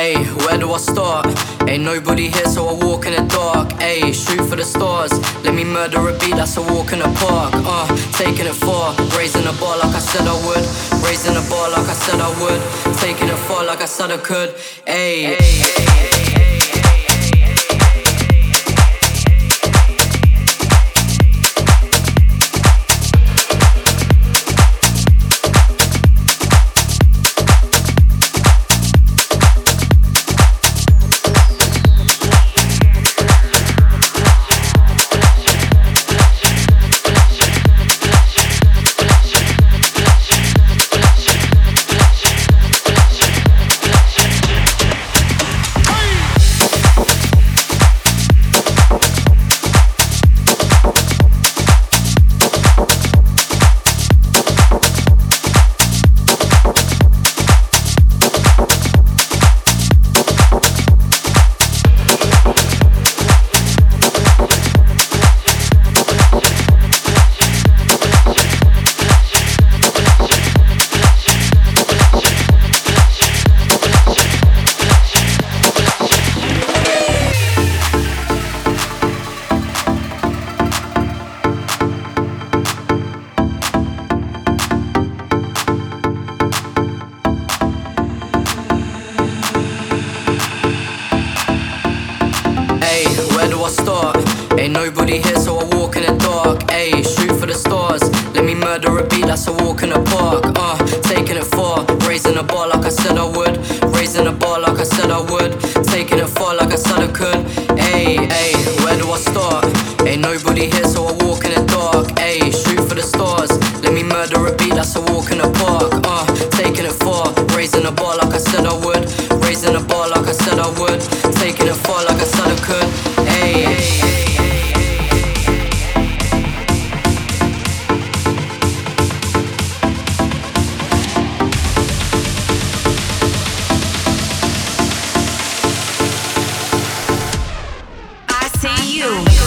Hey, where do I start? Ain't nobody here, so I walk in the dark. Hey, shoot for the stars. Let me murder a beat, that's a walk in the park. Uh, taking it far, raising the bar like I said I would. Raising the bar like I said I would. Taking it far like I said I could. Hey. Hey, start? Ain't nobody here, so I walk in the dark. Hey, shoot for the stars. Let me murder a beat, that's a walk in the park. Uh, taking it far, raising the bar like I said I would. Raising the bar like I said I would. Taking it far like I said I could. Hey, hey, where do I start? Ain't nobody here, so I walk in the dark. Hey, shoot for the stars. Let me murder a beat, that's a walk in the park. Uh, taking it far, raising the bar like I said I would. Raising the bar like I said I would. you.